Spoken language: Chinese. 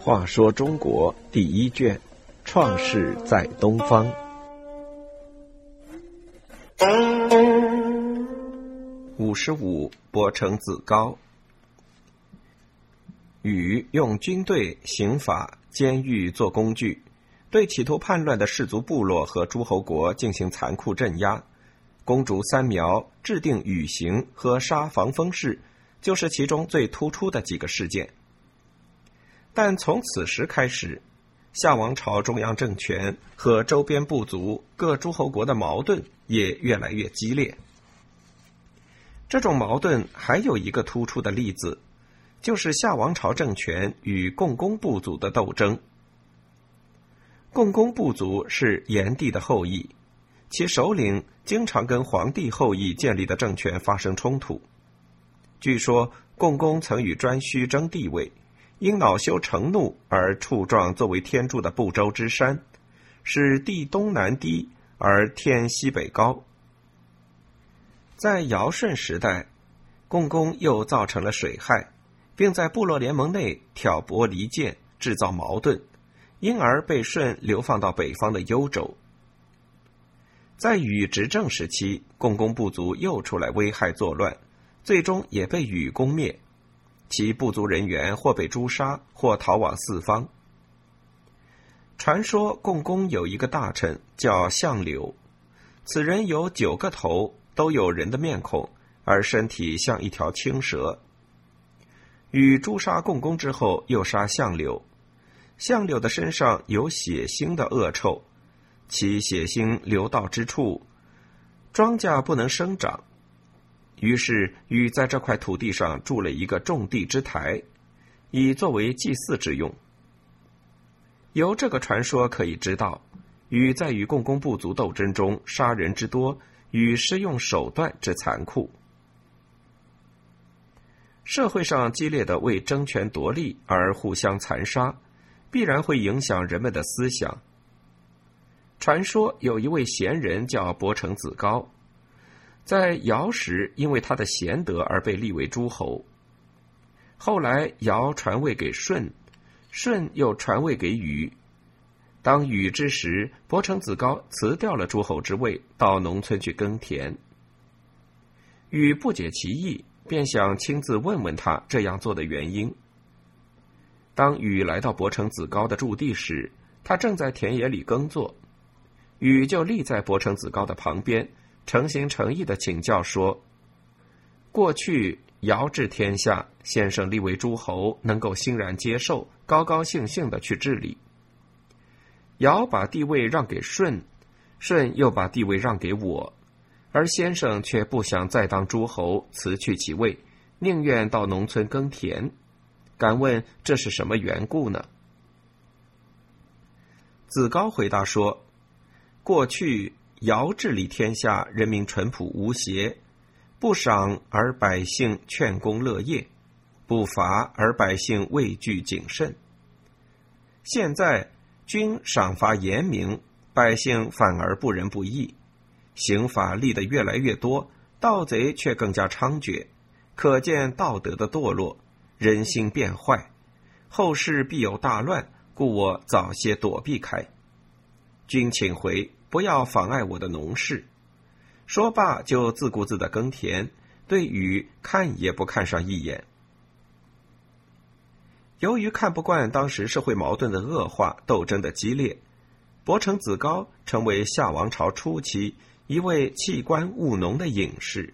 话说中国第一卷，创世在东方。五十五，伯承子高。禹用军队、刑法、监狱做工具，对企图叛乱的氏族部落和诸侯国进行残酷镇压。公主三苗制定禹刑和杀防风氏，就是其中最突出的几个事件。但从此时开始，夏王朝中央政权和周边部族各诸侯国的矛盾也越来越激烈。这种矛盾还有一个突出的例子，就是夏王朝政权与共工部族的斗争。共工部族是炎帝的后裔，其首领经常跟黄帝后裔建立的政权发生冲突。据说共工曾与颛顼争地位。因恼羞成怒而触撞作为天柱的不周之山，使地东南低而天西北高。在尧舜时代，共工又造成了水害，并在部落联盟内挑拨离间，制造矛盾，因而被舜流放到北方的幽州。在禹执政时期，共工部族又出来危害作乱，最终也被禹攻灭。其部族人员或被诛杀，或逃往四方。传说共工有一个大臣叫相柳，此人有九个头，都有人的面孔，而身体像一条青蛇。禹诛杀共工之后，又杀相柳。相柳的身上有血腥的恶臭，其血腥流到之处，庄稼不能生长。于是，禹在这块土地上筑了一个种地之台，以作为祭祀之用。由这个传说可以知道，禹在与共工部族斗争中杀人之多与施用手段之残酷。社会上激烈的为争权夺利而互相残杀，必然会影响人们的思想。传说有一位贤人叫伯承子高。在尧时，因为他的贤德而被立为诸侯。后来尧传位给舜，舜又传位给禹。当禹之时，伯承子高辞掉了诸侯之位，到农村去耕田。禹不解其意，便想亲自问问他这样做的原因。当禹来到伯承子高的驻地时，他正在田野里耕作，禹就立在伯承子高的旁边。诚心诚意的请教说：“过去尧治天下，先生立为诸侯，能够欣然接受，高高兴兴的去治理。尧把地位让给舜，舜又把地位让给我，而先生却不想再当诸侯，辞去其位，宁愿到农村耕田。敢问这是什么缘故呢？”子高回答说：“过去。”尧治理天下，人民淳朴无邪，不赏而百姓劝功乐业，不罚而百姓畏惧谨慎。现在君赏罚严明，百姓反而不仁不义，刑法立得越来越多，盗贼却更加猖獗，可见道德的堕落，人心变坏，后世必有大乱，故我早些躲避开。君请回，不要妨碍我的农事。说罢就自顾自的耕田，对雨看也不看上一眼。由于看不惯当时社会矛盾的恶化，斗争的激烈，伯承子高成为夏王朝初期一位弃官务农的隐士。